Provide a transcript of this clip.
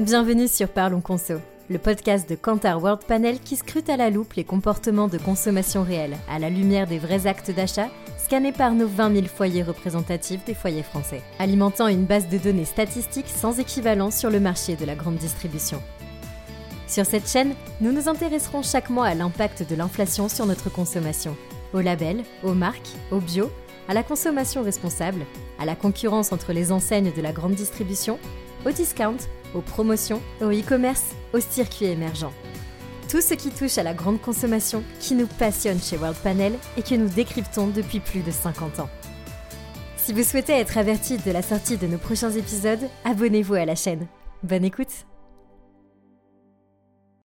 Bienvenue sur Parlons Conso, le podcast de Kantar World Panel qui scrute à la loupe les comportements de consommation réels à la lumière des vrais actes d'achat scannés par nos 20 000 foyers représentatifs des foyers français, alimentant une base de données statistiques sans équivalent sur le marché de la grande distribution. Sur cette chaîne, nous nous intéresserons chaque mois à l'impact de l'inflation sur notre consommation, aux labels, aux marques, aux bio, à la consommation responsable, à la concurrence entre les enseignes de la grande distribution, au discount, aux promotions, au e-commerce, aux circuits émergents. Tout ce qui touche à la grande consommation qui nous passionne chez World Panel et que nous décryptons depuis plus de 50 ans. Si vous souhaitez être averti de la sortie de nos prochains épisodes, abonnez-vous à la chaîne. Bonne écoute